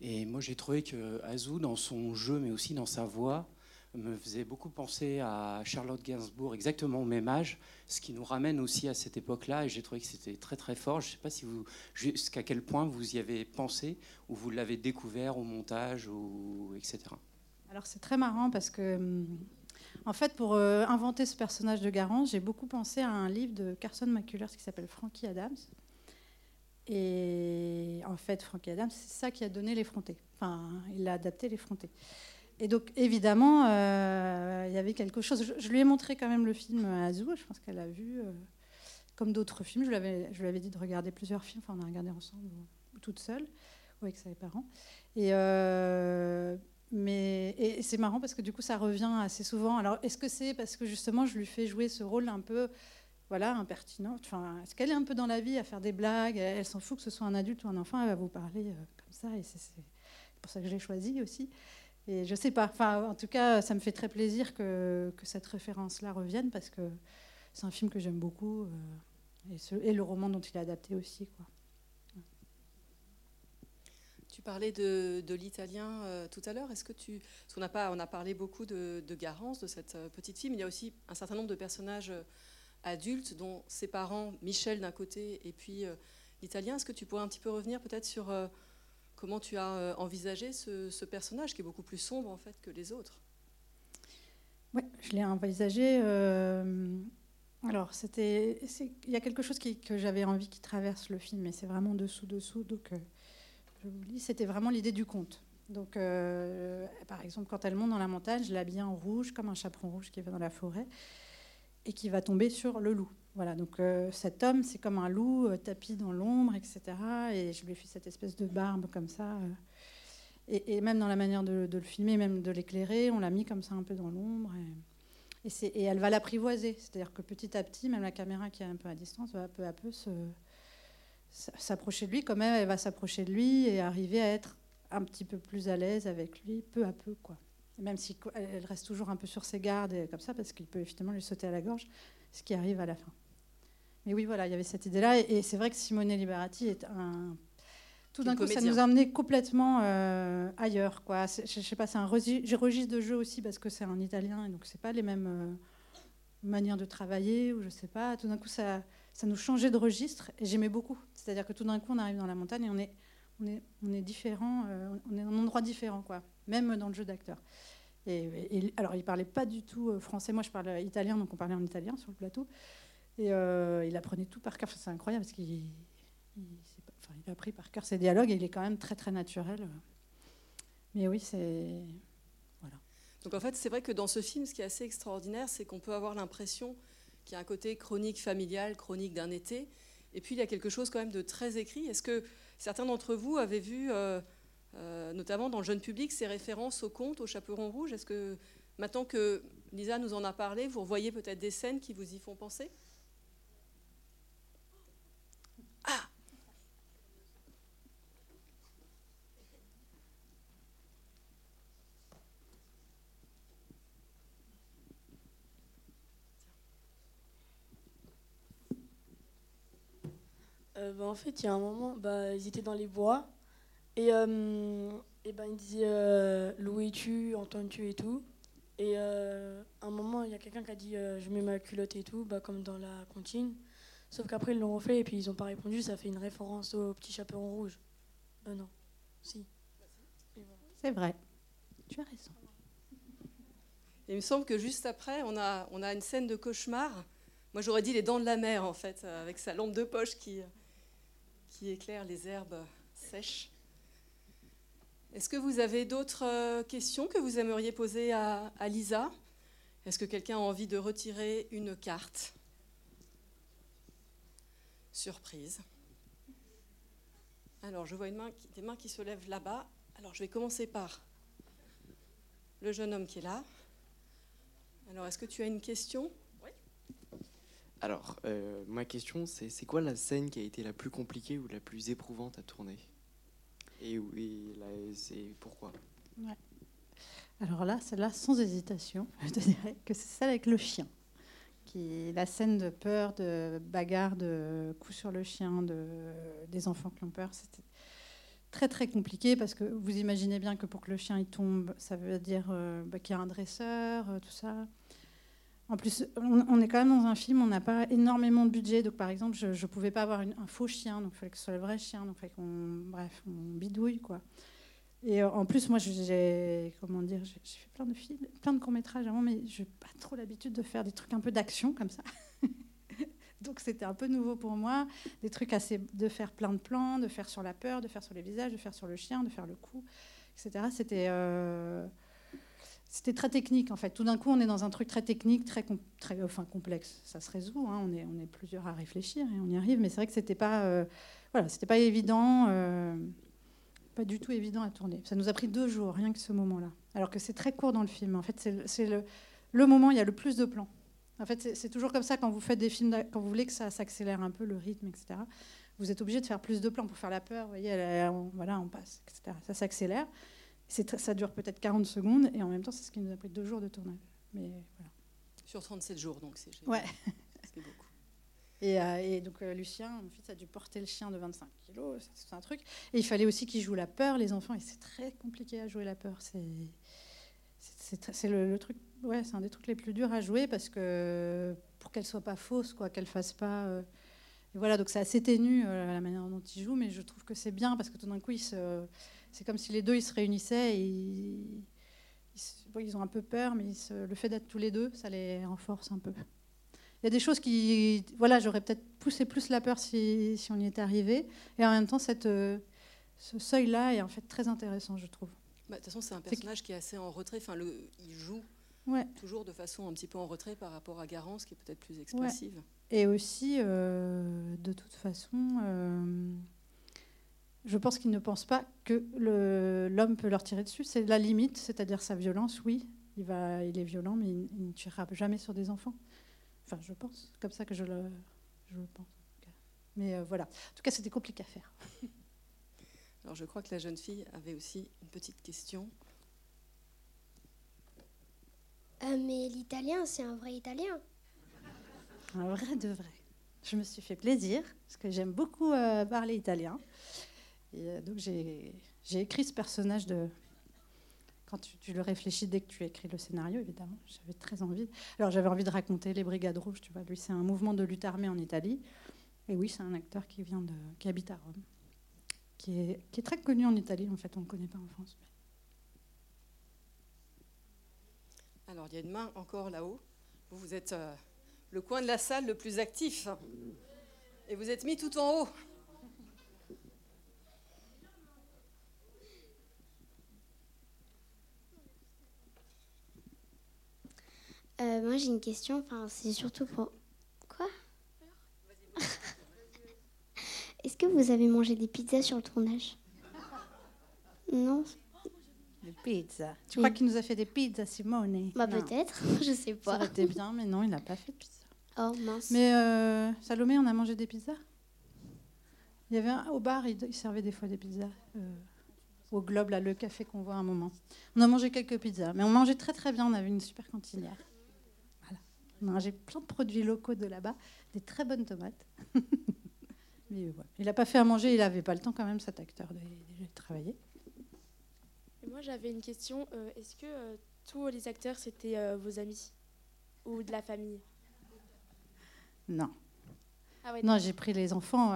Et moi, j'ai trouvé que Azou, dans son jeu, mais aussi dans sa voix, me faisait beaucoup penser à Charlotte Gainsbourg, exactement au même âge, ce qui nous ramène aussi à cette époque-là. Et j'ai trouvé que c'était très très fort. Je ne sais pas si jusqu'à quel point vous y avez pensé ou vous l'avez découvert au montage ou etc. Alors c'est très marrant parce que, hum, en fait, pour euh, inventer ce personnage de Garance, j'ai beaucoup pensé à un livre de Carson McCullers qui s'appelle Frankie Adams. Et en fait, Frankie Adams, c'est ça qui a donné l'effronté. Enfin, il a adapté l'effronté. Et donc, évidemment, euh, il y avait quelque chose. Je, lui ai montré quand même le film Azou. Je pense qu'elle a vu, euh, comme d'autres films. Je lui, avais, dit de regarder plusieurs films. Enfin, on a regardé ensemble, ou, toute seule, ou avec ses parents. Et, euh, mais, c'est marrant parce que du coup, ça revient assez souvent. Alors, est-ce que c'est parce que justement, je lui fais jouer ce rôle un peu voilà, impertinent? Enfin, est-ce qu'elle est un peu dans la vie à faire des blagues? Elle, s'en fout que ce soit un adulte ou un enfant, elle va vous parler comme ça. Et c'est pour ça que je l'ai choisi aussi. Et je sais pas. Enfin, en tout cas, ça me fait très plaisir que, cette référence-là revienne parce que c'est un film que j'aime beaucoup euh, et, le roman dont il est adapté aussi. Tu parlais de, l'italien euh, tout à l'heure. Est-ce que tu, parce qu'on a pas, on a parlé beaucoup de, Garance, de cette euh, petite fille, il y a aussi un certain nombre de personnages adultes, dont ses parents, Michel d'un côté, et puis l'italien. Est-ce que tu pourrais un petit peu revenir peut-être sur Comment tu as euh, envisagé ce, personnage qui est beaucoup plus sombre en fait que les autres? Oui, je l'ai envisagé. Euh, alors, c'était, il y a quelque chose que j'avais envie qui traverse le film, mais c'est vraiment dessous dessous. Donc, euh, je vous dis, c'était vraiment l'idée du conte. Donc, par exemple, quand elle monte dans la montagne, je l'habille en rouge, comme un chaperon rouge qui va dans la forêt et qui va tomber sur le loup. Voilà, donc euh, cet homme, c'est comme un loup euh, tapis dans l'ombre, etc. Et je lui ai fait cette espèce de barbe comme ça. Euh. et, même dans la manière de, le filmer, même de l'éclairer, on l'a mis comme ça un peu dans l'ombre. Et, elle va l'apprivoiser. C'est-à-dire que petit à petit, même la caméra qui est un peu à distance va peu à peu s'approcher de lui, comme elle, elle va s'approcher de lui et arriver à être un petit peu plus à l'aise avec lui, peu à peu. quoi. Même si elle reste toujours un peu sur ses gardes, comme ça, parce qu'il peut effectivement lui sauter à la gorge, ce qui arrive à la fin. Mais oui, voilà, il y avait cette idée-là. Et, c'est vrai que Simone Liberati est un. Tout d'un coup, ça nous a amené complètement euh, ailleurs. Quoi. Je, je sais pas, c'est un registre de jeu aussi parce que c'est en italien et donc c'est pas les mêmes euh, manières de travailler ou je sais pas. Tout d'un coup, ça, ça nous changeait de registre et j'aimais beaucoup. C'est-à-dire que tout d'un coup, on arrive dans la montagne et on est, on est, on est différent, euh, on est dans un endroit différent, quoi, même dans le jeu d'acteur. Alors, il parlait pas du tout français. Moi, je parle italien, donc on parlait en italien sur le plateau. Et euh, il apprenait tout par cœur. c'est incroyable parce qu'il a appris par cœur ses dialogues et il est quand même très très naturel. Mais oui, c'est. Voilà. Donc en fait, c'est vrai que dans ce film, ce qui est assez extraordinaire, c'est qu'on peut avoir l'impression qu'il y a un côté chronique familiale, chronique d'un été. Et puis il y a quelque chose quand même de très écrit. Est-ce que certains d'entre vous avaient vu, euh, euh, notamment dans le jeune public, ces références au conte, au chaperon rouge Est-ce que maintenant que Lisa nous en a parlé, vous voyez peut-être des scènes qui vous y font penser? Euh, bah, en fait, il y a un moment, bah, ils étaient dans les bois. Et, euh, et ben, ils disaient euh, Louis tu entends-tu et tout. Et à un moment, il y a quelqu'un qui a dit Je mets ma culotte et tout, bah, comme dans la comptine. Sauf qu'après, ils l'ont refait et puis ils n'ont pas répondu. Ça fait une référence au petit chaperon rouge. Euh, non. Si. C'est vrai. Tu as raison. il me semble que juste après, on a, on a une scène de cauchemar. Moi, j'aurais dit les dents de la mer, en fait, avec sa lampe de poche qui, qui éclaire les herbes sèches. Est-ce que vous avez d'autres euh, questions que vous aimeriez poser à, Lisa? Est-ce que quelqu'un a envie de retirer une carte? Surprise. Alors, je vois une main, des mains qui se lèvent là-bas. Alors, je vais commencer par le jeune homme qui est là. Alors, est-ce que tu as une question? Alors, euh, ma question, c'est c'est quoi la scène qui a été la plus compliquée ou la plus éprouvante à tourner? Et, oui, c'est pourquoi? Alors là, celle-là, sans hésitation, je te dirais que c'est celle avec le chien. Qui est la scène de peur, de bagarre, de coup sur le chien, de, des enfants qui ont peur. C'était très très compliqué parce que vous imaginez bien que pour que le chien il tombe, ça veut dire euh, bah, qu'il y a un dresseur, euh, tout ça. En plus, on, est quand même dans un film, on n'a pas énormément de budget. Donc, par exemple, je ne pouvais pas avoir un faux chien, donc il fallait que ce soit le vrai chien. Donc, fallait qu'on, bref, on bidouille, quoi. Et euh, en plus, moi, j'ai, comment dire, j'ai fait plein de films, plein de courts métrages avant, mais je n'ai pas trop l'habitude de faire des trucs un peu d'action comme ça. donc, c'était un peu nouveau pour moi, des trucs assez, de faire plein de plans, de faire sur la peur, de faire sur les visages, de faire sur le chien, de faire le cou, etc. C'était euh, c'était très technique en fait. Tout d'un coup, on est dans un truc très technique, très, complexe. Ça se résout, hein. on, est, plusieurs à réfléchir et on y arrive, mais c'est vrai que c'était pas, euh, voilà, pas évident, euh, pas du tout évident à tourner. Ça nous a pris deux jours, rien que ce moment-là. Alors que c'est très court dans le film. En fait, c'est le, le, moment où il y a le plus de plans. En fait, c'est toujours comme ça quand vous faites des films, quand vous voulez que ça s'accélère un peu le rythme, etc. Vous êtes obligé de faire plus de plans pour faire la peur. Vous voyez, voilà, on passe, etc. Ça s'accélère ça dure peut-être 40 secondes et en même temps, c'est ce qui nous a pris deux jours de tournage. Mais voilà. Sur 37 jours, donc c'est Ouais. c'est beaucoup. Et, euh, et donc euh, Lucien, mon fils, a dû porter le chien de 25 kilos, c'est un truc. Et il fallait aussi qu'il joue la peur, les enfants, et c'est très compliqué à jouer la peur. C'est c'est le, truc, ouais, c'est un des trucs les plus durs à jouer parce que pour qu'elle soit pas fausse, quoi, qu'elle fasse pas. Euh, et voilà, donc c'est assez ténu la manière dont il joue, mais je trouve que c'est bien parce que tout d'un coup, c'est comme si les deux ils se réunissaient et ils, ils, ont un peu peur, mais le fait d'être tous les deux, ça les renforce un peu. Il y a des choses qui, voilà, j'aurais peut-être poussé plus la peur si, si, on y était arrivé, et en même temps, cette, euh, ce seuil-là est en fait très intéressant, je trouve. Bah, de toute façon, c'est un personnage qui est assez en retrait. Enfin, le, il joue toujours de façon un petit peu en retrait par rapport à Garance, qui est peut-être plus expressive. Et aussi, euh, de toute façon. Euh, je pense qu'ils ne pensent pas que l'homme peut leur tirer dessus. C'est la limite, c'est-à-dire sa violence, oui. il, va, il est violent, mais il, ne tuera jamais sur des enfants. Enfin, je pense, comme ça que je le, je le pense. Mais euh, voilà. En tout cas, c'était compliqué à faire. Alors, je crois que la jeune fille avait aussi une petite question. Euh, mais l'italien, c'est un vrai italien. Un vrai de vrai. Je me suis fait plaisir, parce que j'aime beaucoup euh, parler italien. Et donc, j'ai écrit ce personnage de, quand tu, le réfléchis dès que tu écris le scénario, évidemment. J'avais très envie. Alors j'avais envie de raconter les Brigades Rouges, tu vois. Lui, c'est un mouvement de lutte armée en Italie. Et oui, c'est un acteur qui vient de, qui habite à Rome, qui est, qui est très connu en Italie. En fait, on ne le connaît pas en France. Alors, il y a une main encore là-haut. Vous, vous êtes euh, le coin de la salle le plus actif. Et vous êtes mis tout en haut. Euh, moi, j'ai une question. Enfin, c'est surtout pour. Quoi Est-ce que vous avez mangé des pizzas sur le tournage Non Des pizzas. Tu crois qu'il nous a fait des pizzas, Simone? Bah, peut-être. Je sais pas. Ça aurait été bien, mais non, il n'a pas fait de pizza. Oh, mince. Mais euh, Salomé, on a mangé des pizzas Il y avait un, au bar, il, servait des fois des pizzas. Euh, au Globe, là, le café qu'on voit à un moment. On a mangé quelques pizzas, mais on mangeait très très bien. On avait une super cantinière. J'ai plein de produits locaux de là-bas, des très bonnes tomates. Mais Il n'a pas fait à manger, il n'avait pas le temps quand même, cet acteur, de, travailler. moi, j'avais une question. Euh, est-ce que euh, tous les acteurs, c'était euh, vos amis? Ou de la famille? Non. Ah non, j'ai pris les enfants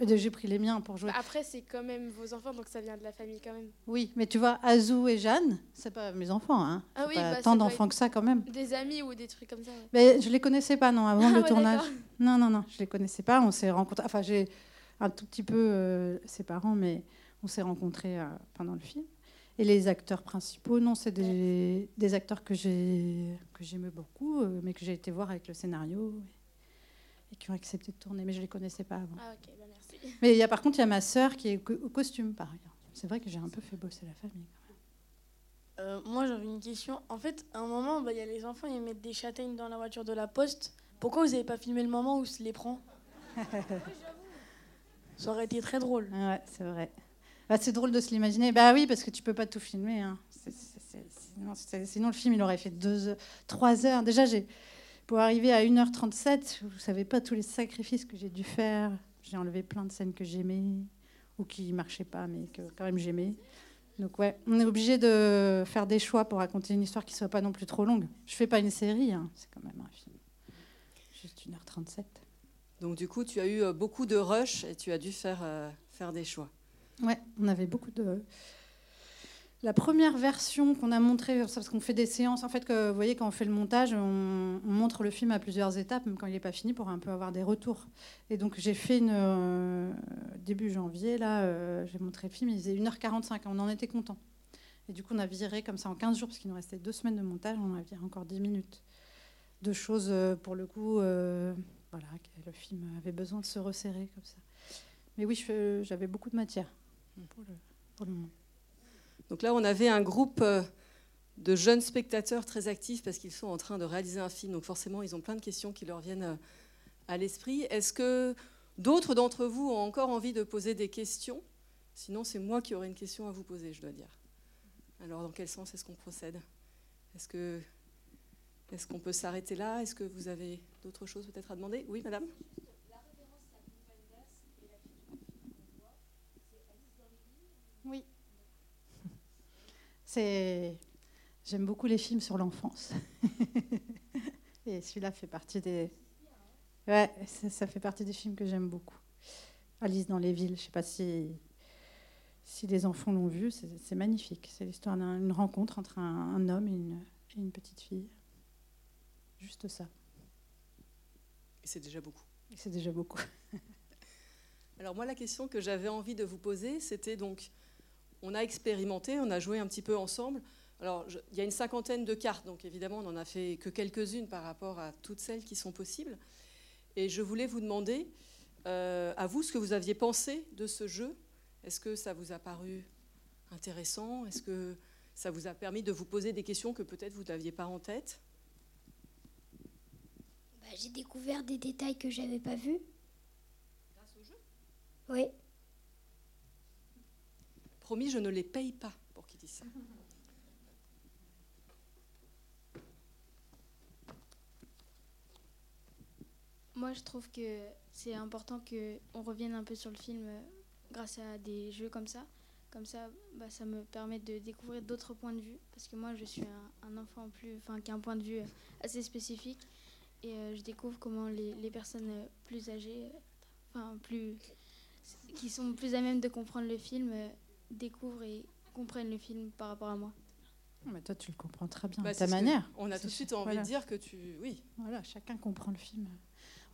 j'ai pris les miens pour jouer. Bah, après, c'est quand même vos enfants, donc ça vient de la famille quand même. Oui, mais tu vois, Azou et Jeanne, c'est pas mes enfants. Hein. Ah oui, pas bah, tant d'enfants que ça quand même. Des amis ou des trucs comme ça. Mais je les connaissais pas, non, avant ah le tournage. Non, non, non, je les connaissais pas. On s'est rencontrés. Enfin, j'ai un tout petit peu euh, ses parents, mais on s'est rencontrés euh, pendant le film. Et les acteurs principaux, non, c'est des, des, acteurs que j'aimais beaucoup, euh, mais que j'ai été voir avec le scénario et, qui ont accepté de tourner, mais je les connaissais pas avant. Ah, ok, bah merci. Mais il y a par contre, il y a ma sœur qui est au costume, par exemple. C'est vrai que j'ai un peu fait bosser la famille. Euh, moi, j'avais une question. En fait, à un moment, bah, il y a les enfants, ils mettent des châtaignes dans la voiture de la poste. Pourquoi vous n'avez pas filmé le moment où se les prend? Ça aurait été très drôle. Ouais, c'est vrai. Bah, c'est drôle de se l'imaginer. Bah oui, parce que tu peux pas tout filmer. Hein. sinon, le film, il aurait fait deux, trois heures. Déjà, j'ai pour arriver à 1h37, vous savez pas tous les sacrifices que j'ai dû faire. J'ai enlevé plein de scènes que j'aimais ou qui marchaient pas, mais que quand même j'aimais. Donc ouais, on est obligé de faire des choix pour raconter une histoire qui soit pas non plus trop longue. Je fais pas une série, hein. c'est quand même un film. Juste 1h37. Donc du coup, tu as eu euh, beaucoup de rush et tu as dû faire, euh, faire des choix. Ouais, on avait beaucoup de, la première version qu'on a montrée, parce qu'on fait des séances, en fait, que, vous voyez, quand on fait le montage, on, montre le film à plusieurs étapes, même quand il n'est pas fini, pour un peu avoir des retours. Et donc, j'ai fait une. Euh, début janvier, là, euh, j'ai montré le film, il faisait 1h45, on en était content. Et du coup, on a viré comme ça en 15 jours, parce qu'il nous restait deux semaines de montage, on a viré encore 10 minutes de choses, euh, pour le coup, voilà, le film avait besoin de se resserrer comme ça. Mais oui, j'avais beaucoup de matière Donc là, on avait un groupe euh, de jeunes spectateurs très actifs parce qu'ils sont en train de réaliser un film. Donc forcément, ils ont plein de questions qui leur viennent euh, à l'esprit. Est-ce que d'autres d'entre vous ont encore envie de poser des questions? Sinon, c'est moi qui aurais une question à vous poser, je dois dire. Alors, dans quel sens est-ce qu'on procède? Est-ce que est-ce qu'on peut s'arrêter là? Est-ce que vous avez d'autres choses peut-être à demander? Oui, madame? Oui. J'aime beaucoup les films sur l'enfance. Et celui-là fait partie des. Ouais, ça fait partie des films que j'aime beaucoup. Alice dans les villes, je ne sais pas si, si les enfants l'ont vu, c'est magnifique. C'est l'histoire d'une rencontre entre un, homme et une, et une, petite fille. Juste ça. Et c'est déjà beaucoup. C'est déjà beaucoup. Alors moi, la question que j'avais envie de vous poser, c'était donc on a expérimenté, on a joué un petit peu ensemble. Alors, il y a une cinquantaine de cartes, donc évidemment, on n'en a fait que quelques-unes par rapport à toutes celles qui sont possibles. Et je voulais vous demander, euh, à vous, ce que vous aviez pensé de ce jeu. Est-ce que ça vous a paru intéressant? Est-ce qu'il ça vous a permis de vous poser des questions que peut-être vous n'aviez pas en tête? Bah, J'ai découvert des détails que j'avais pas vus. Grâce au jeu? Oui. Promis, je ne les paye pas pour qu'ils disent ça. Moi, je trouve que c'est important qu'on revienne un peu sur le film euh, grâce à des jeux comme ça. Comme ça, bah, ça me permet de découvrir d'autres points de vue. Parce que moi, je suis un, enfant plus, enfin, qui a un point de vue assez spécifique. Et euh, je découvre comment les, personnes plus âgées, enfin, plus, qui sont plus à même de comprendre le film, euh, découvrent et comprennent le film par rapport à moi. Mais toi, tu le comprends très bien, Bah, de c'est ta manière. on a tout de suite envie Voilà. de dire que tu. Oui. Voilà, chacun comprend le film.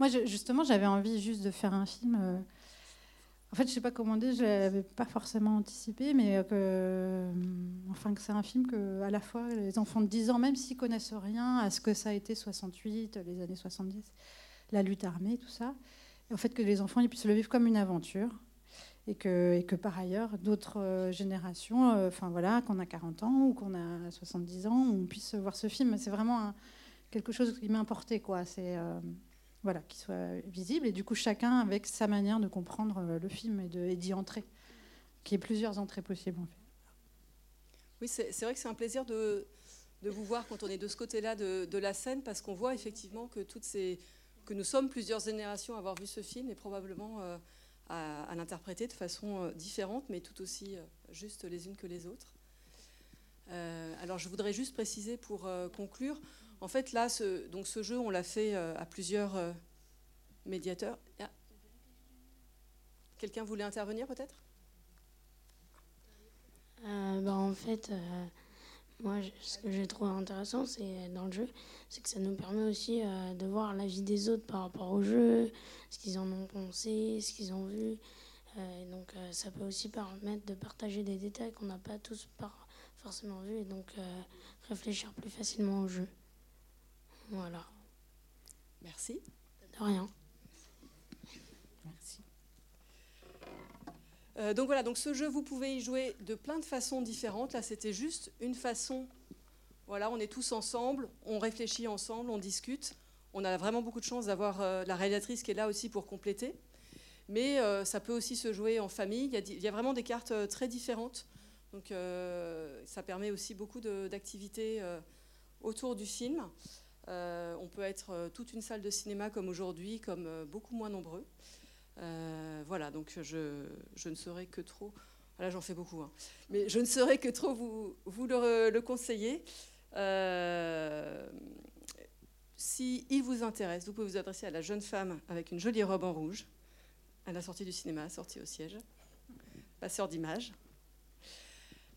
Moi, je- justement, j'avais envie juste de faire un film. euh, En fait, je sais pas comment dire, je l'avais pas forcément anticipé, mais que, euh, enfin, que c'est un film que, à la fois, les enfants de 10 ans, même s'ils connaissent rien à ce que ça a été 68, les années 70, la lutte armée, tout ça, et en fait, que les enfants ils puissent le vivre comme une aventure. Et que, par ailleurs, d'autres euh, générations, euh, enfin voilà, qu'on a 40 ans ou qu'on a 70 ans, on puisse voir ce film. C'est vraiment quelque chose qui m'a importé, quoi. C'est euh, voilà, qu'il soit visible et du coup chacun avec sa manière de comprendre le film et d'y entrer, qu'il y ait plusieurs entrées possibles. Oui, c'est vrai que c'est un plaisir de, vous voir quand on est de ce côté-là de, la scène, parce qu'on voit effectivement que, nous sommes plusieurs générations à avoir vu ce film et probablement à, l'interpréter de façon euh, différente, mais tout aussi euh, juste les unes que les autres. Euh, alors je voudrais juste préciser pour conclure, en fait là, ce, donc ce jeu, on l'a fait à plusieurs médiateurs. Ah. Quelqu'un voulait intervenir peut-être? Bah, en fait, moi, je- ce que j'ai trouvé intéressant, c'est dans le jeu, c'est que ça nous permet aussi euh, de voir la vie des autres par rapport au jeu, ce qu'ils en ont pensé, ce qu'ils ont vu. Euh, et donc, euh, ça peut aussi permettre de partager des détails qu'on n'a pas tous par- forcément vus et donc euh, réfléchir plus facilement au jeu. Voilà. Merci. De rien. Merci. Euh, donc voilà, donc ce jeu, vous pouvez y jouer de plein de façons différentes. Là, c'était juste une façon. Voilà, on est tous ensemble, on réfléchit ensemble, on discute. On a vraiment beaucoup de chance d'avoir euh, la réalisatrice qui est là aussi pour compléter. Mais euh, ça peut aussi se jouer en famille. Il y a, il y a vraiment des cartes très différentes. Donc ça permet aussi beaucoup d'activités autour du film. On peut être toute une salle de cinéma comme aujourd'hui, comme beaucoup moins nombreux. Euh, voilà, donc je, je ne saurais que trop. Là, j'en fais beaucoup, hein. mais je ne saurais que trop vous, vous le, le conseiller. Euh, si il vous intéresse, vous pouvez vous adresser à la jeune femme avec une jolie robe en rouge, à la sortie du cinéma, sortie au siège, passeur d'image.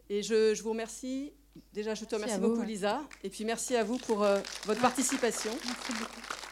Et je, je vous remercie. Déjà, je te Merci remercie vous, beaucoup, ouais. Lisa. Et puis, merci à vous pour euh, votre participation. Merci beaucoup.